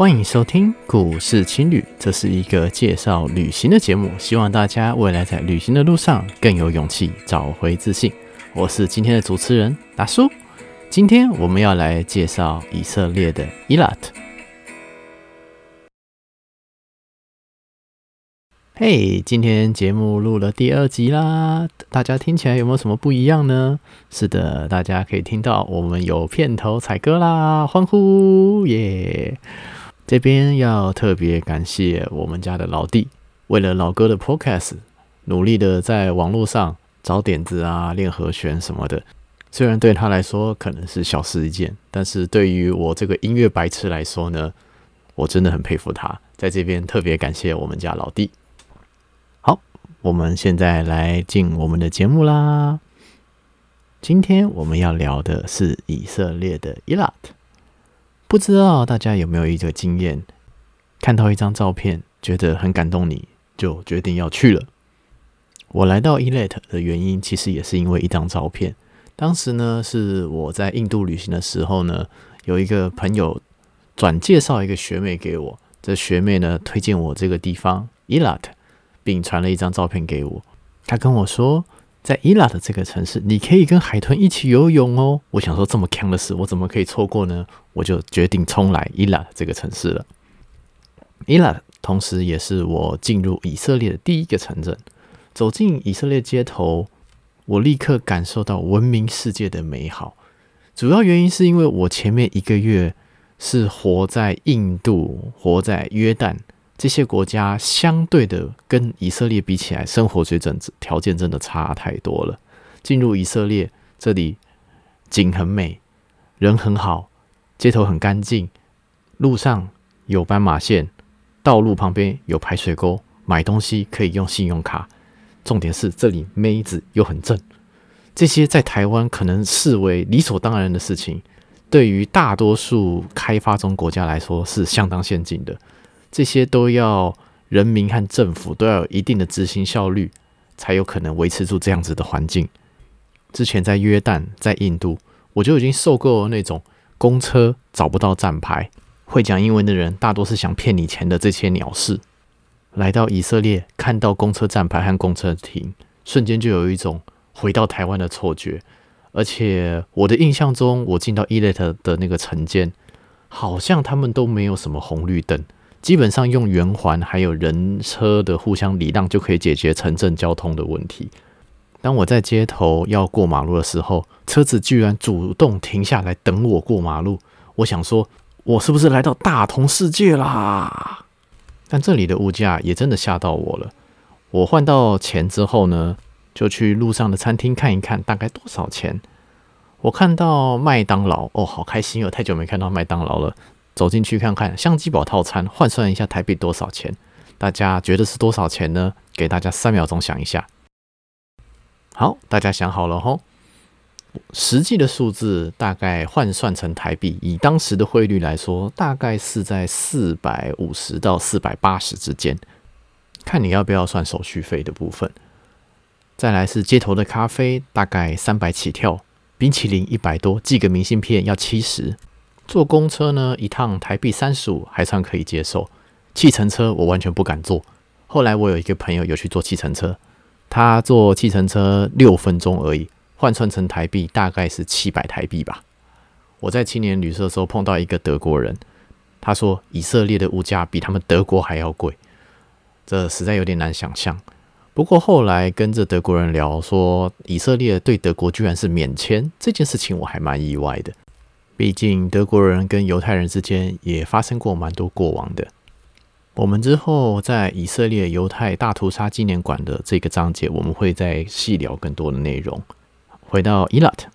欢迎收听故事青旅，这是一个介绍旅行的节目，希望大家未来在旅行的路上更有勇气，找回自信。我是今天的主持人达叔，今天我们要来介绍以色列的伊拉特。嘿今天节目录了第二集啦，大家听起来有没有什么不一样呢？是的，大家可以听到我们有片头彩歌啦，欢呼耶这边要特别感谢我们家的老弟，为了老哥的 Podcast，努力的在网络上找点子啊，练和弦什么的。虽然对他来说可能是小事一件，但是对于我这个音乐白痴来说呢，我真的很佩服他。在这边特别感谢我们家老弟。好我们现在来进我们的节目啦。今天我们要聊的是以色列的伊拉特。不知道大家有没有一个经验，看到一张照片，觉得很感动，你就决定要去了。我来到伊拉特的原因，其实也是因为一张照片。当时呢，是我在印度旅行的时候呢，有一个朋友转介绍一个学妹给我，这学妹呢推荐我这个地方伊拉特。并传了一张照片给我，她跟我说，在伊拉的这个城市，你可以跟海豚一起游泳哦。我想说，这么强的事，我怎么可以错过呢？我就决定冲来伊拉这个城市了。伊拉同时也是我进入以色列的第一个城镇。走进以色列街头，我立刻感受到文明世界的美好。主要原因是因为我前面一个月是活在印度，活在约旦。这些国家相对的跟以色列比起来，生活水准条件真的差太多了。进入以色列，这里景很美，人很好，街头很干净，路上有斑马线，道路旁边有排水沟，买东西可以用信用卡。重点是这里妹子又很正。这些在台湾可能视为理所当然的事情，对于大多数开发中国家来说是相当先进的。这些都要人民和政府都要有一定的执行效率，才有可能维持住这样子的环境。之前在约旦、在印度，我就已经受够了那种公车找不到站牌、会讲英文的人大多是想骗你钱的这些鸟事。来到以色列，看到公车站牌和公车亭，瞬间就有一种回到台湾的错觉。而且我的印象中，我进到伊拉特的那个城间，好像他们都没有什么红绿灯。基本上用圆环还有人车的互相礼让就可以解决城镇交通的问题。当我在街头要过马路的时候，车子居然主动停下来等我过马路。我想说，我是不是来到大同世界啦？但这里的物价也真的吓到我了。我换到钱之后呢，就去路上的餐厅看一看，大概多少钱。我看到麦当劳，哦，好开心哦！太久没看到麦当劳了。走进去看看，相机宝套餐换算一下台币多少钱？大家觉得是多少钱呢？给大家三秒钟想一下。好，大家想好了吼。实际的数字大概换算成台币，以当时的汇率来说，大概是在四百五十到四百八十之间。看你要不要算手续费的部分。再来是街头的咖啡，大概三百起跳，冰淇淋一百多，寄个明信片要七十。坐公车呢，一趟台币三十五还算可以接受。计程车我完全不敢坐。后来我有一个朋友有去坐计程车，他坐计程车六分钟而已，换算成台币大概是七百台币吧。我在青年旅社的时候碰到一个德国人，他说以色列的物价比他们德国还要贵，这实在有点难想象。不过后来跟着德国人聊说，以色列对德国居然是免签，这件事情我还蛮意外的。毕竟德国人跟犹太人之间也发生过蛮多过往的。我们之后在以色列犹太大屠杀纪念馆的这个章节，我们会再细聊更多的内容。回到伊拉特，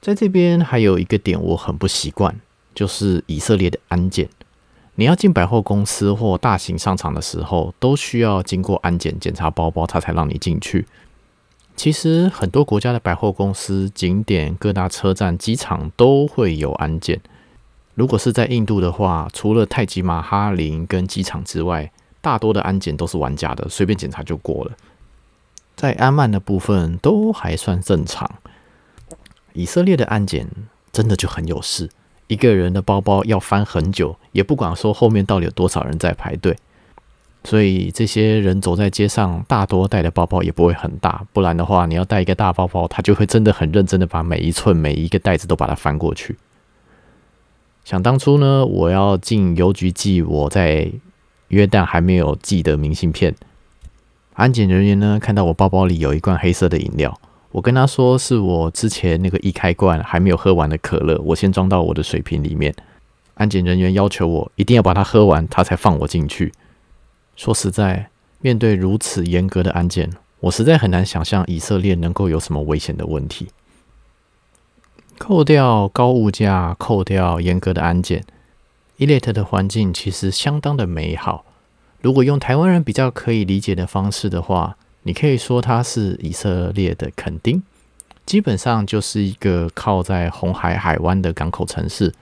在这边还有一个点我很不习惯，就是以色列的安检。你要进百货公司或大型商场的时候，都需要经过安检检查包包，他才让你进去。其实很多国家的百货公司、景点、各大车站、机场都会有安检。如果是在印度的话，除了泰姬玛哈陵跟机场之外，大多的安检都是玩家的，随便检查就过了。在安曼的部分都还算正常。以色列的安检真的就很有事，一个人的包包要翻很久，也不管说后面到底有多少人在排队。所以这些人走在街上，大多带的包包也不会很大，不然的话，你要带一个大包包，他就会真的很认真的把每一寸、每一个袋子都把它翻过去。想当初呢，我要进邮局寄我在约旦还没有寄的明信片，安检人员呢看到我包包里有一罐黑色的饮料，我跟他说是我之前那个易开罐还没有喝完的可乐，我先装到我的水瓶里面。安检人员要求我一定要把它喝完，他才放我进去。说实在，面对如此严格的安检，我实在很难想象以色列能够有什么危险的问题。扣掉高物价，扣掉严格的安检，Eilat 的环境其实相当的美好。如果用台湾人比较可以理解的方式的话，你可以说它是以色列的垦丁，基本上就是一个靠在红海海湾的港口城市，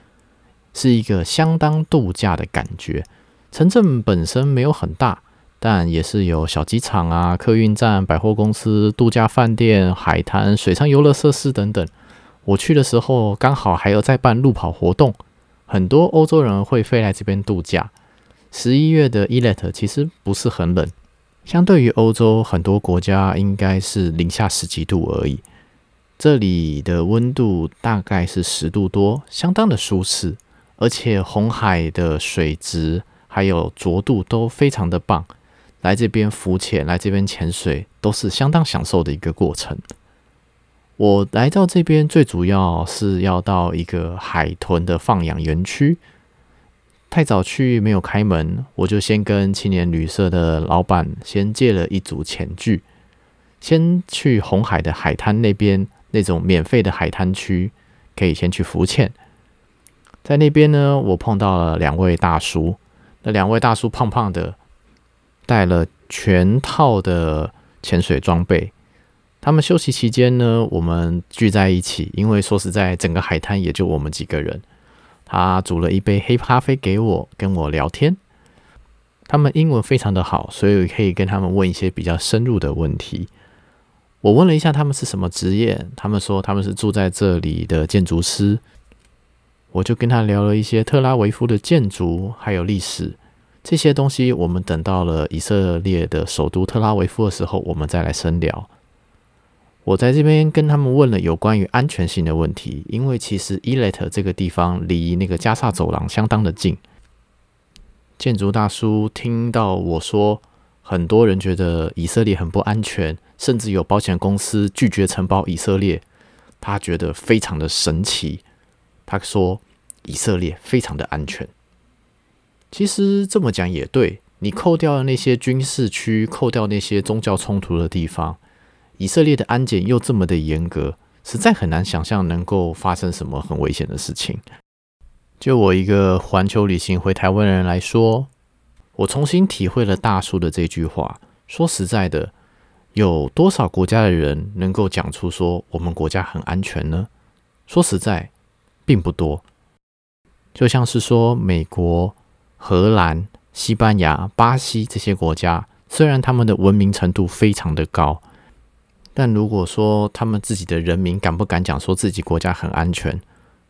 是一个相当度假的感觉。城镇本身没有很大，但也是有小机场啊、客运站、百货公司、度假饭店、海滩、水上游乐设施等等。我去的时候刚好还有在办路跑活动，很多欧洲人会飞来这边度假。十一月的 Eilat 其实不是很冷，相对于欧洲很多国家应该是零下十几度而已。这里的温度大概是十度多，相当的舒适，而且红海的水质。还有浊度都非常的棒，来这边浮潜、来这边潜水都是相当享受的一个过程。我来到这边最主要是要到一个海豚的放养园区，太早去没有开门，我就先跟青年旅社的老板先借了一组潜具，先去红海的海滩那边那种免费的海滩区，可以先去浮潜。在那边呢，我碰到了两位大叔。那两位大叔胖胖的，带了全套的潜水装备。他们休息期间呢，我们聚在一起，因为说实在，整个海滩也就我们几个人。他煮了一杯黑咖啡给我，跟我聊天。他们英文非常的好，所以可以跟他们问一些比较深入的问题。我问了一下他们是什么职业，他们说他们是住在这里的建筑师。我就跟他聊了一些特拉维夫的建筑，还有历史这些东西。我们等到了以色列的首都特拉维夫的时候，我们再来深聊。我在这边跟他们问了有关于安全性的问题，因为其实 Eilat 这个地方离那个加萨走廊相当的近。建筑大叔听到我说，很多人觉得以色列很不安全，甚至有保险公司拒绝承保以色列，他觉得非常的神奇。他说：“以色列非常的安全。其实这么讲也对，你扣掉了那些军事区，扣掉那些宗教冲突的地方，以色列的安检又这么的严格，实在很难想象能够发生什么很危险的事情。就我一个环球旅行回台湾人来说，我重新体会了大叔的这句话。说实在的，有多少国家的人能够讲出说我们国家很安全呢？说实在。”并不多，就像是说美国、荷兰、西班牙、巴西这些国家，虽然他们的文明程度非常的高，但如果说他们自己的人民敢不敢讲说自己国家很安全？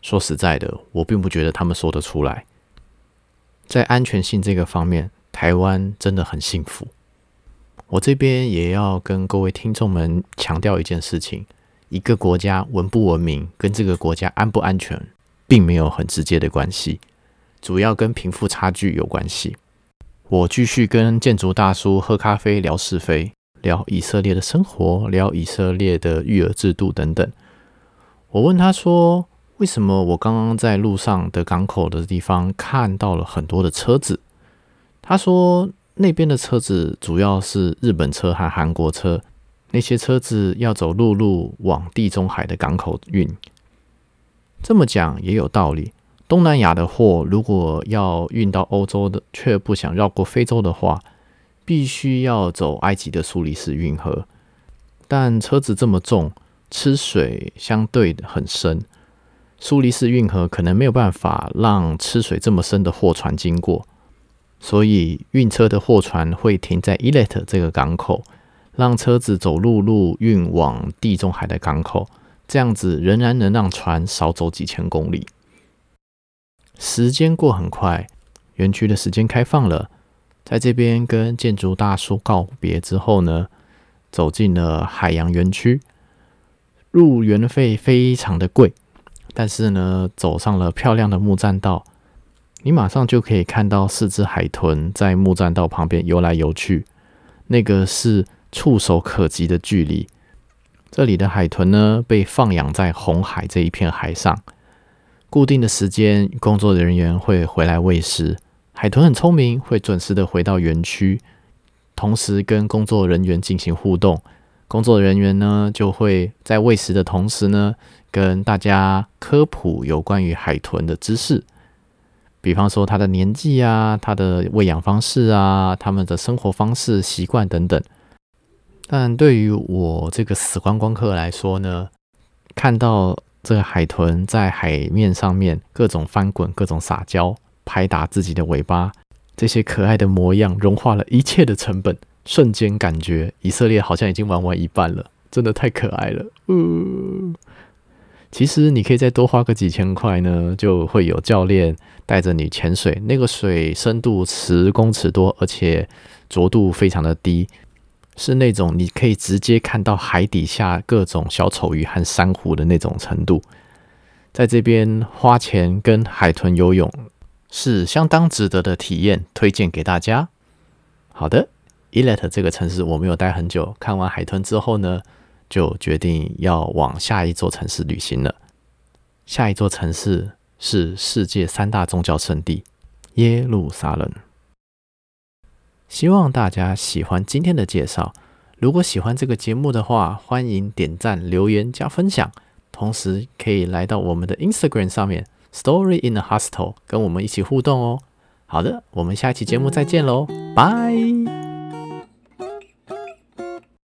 说实在的，我并不觉得他们说得出来。在安全性这个方面，台湾真的很幸福。我这边也要跟各位听众们强调一件事情。一个国家文不文明，跟这个国家安不安全，并没有很直接的关系，主要跟贫富差距有关系。我继续跟建筑大叔喝咖啡聊是非，聊以色列的生活，聊以色列的育儿制度等等。我问他说：“为什么我刚刚在路上的港口的地方看到了很多的车子？”他说：“那边的车子主要是日本车和韩国车。”那些车子要走陆路往地中海的港口运，这么讲也有道理。东南亚的货如果要运到欧洲的，却不想绕过非洲的话，必须要走埃及的苏黎世运河。但车子这么重，吃水相对很深，苏黎世运河可能没有办法让吃水这么深的货船经过，所以运车的货船会停在 Eilat 这个港口。让车子走陆路运往地中海的港口，这样子仍然能让船少走几千公里。时间过很快，园区的时间开放了，在这边跟建筑大叔告别之后呢，走进了海洋园区。入园费非常的贵，但是呢，走上了漂亮的木栈道，你马上就可以看到四只海豚在木栈道旁边游来游去，那个是触手可及的距离。这里的海豚呢，被放养在红海这一片海上，固定的时间，工作人员会回来喂食。海豚很聪明，会准时的回到园区，同时跟工作人员进行互动。工作人员呢，就会在喂食的同时呢，跟大家科普有关于海豚的知识，比方说它的年纪啊，它的喂养方式啊，它们的生活方式、习惯等等。但对于我这个死观光客来说呢，看到这个海豚在海面上面各种翻滚、各种撒娇、拍打自己的尾巴，这些可爱的模样融化了一切的成本，瞬间感觉以色列好像已经玩完一半了，真的太可爱了。嗯，其实你可以再多花个几千块呢，就会有教练带着你潜水，那个水深度十公尺多，而且浊度非常的低。是那种你可以直接看到海底下各种小丑鱼和珊瑚的那种程度，在这边花钱跟海豚游泳是相当值得的体验，推荐给大家。好的，Eilat 这个城市我没有待很久，看完海豚之后呢，就决定要往下一座城市旅行了。下一座城市是世界三大宗教圣地耶路撒冷。希望大家喜欢今天的介绍。如果喜欢这个节目的话，欢迎点赞、留言、加分享。同时可以来到我们的 Instagram 上面，Story in a Hostel，跟我们一起互动哦。好的，我们下期节目再见喽，拜。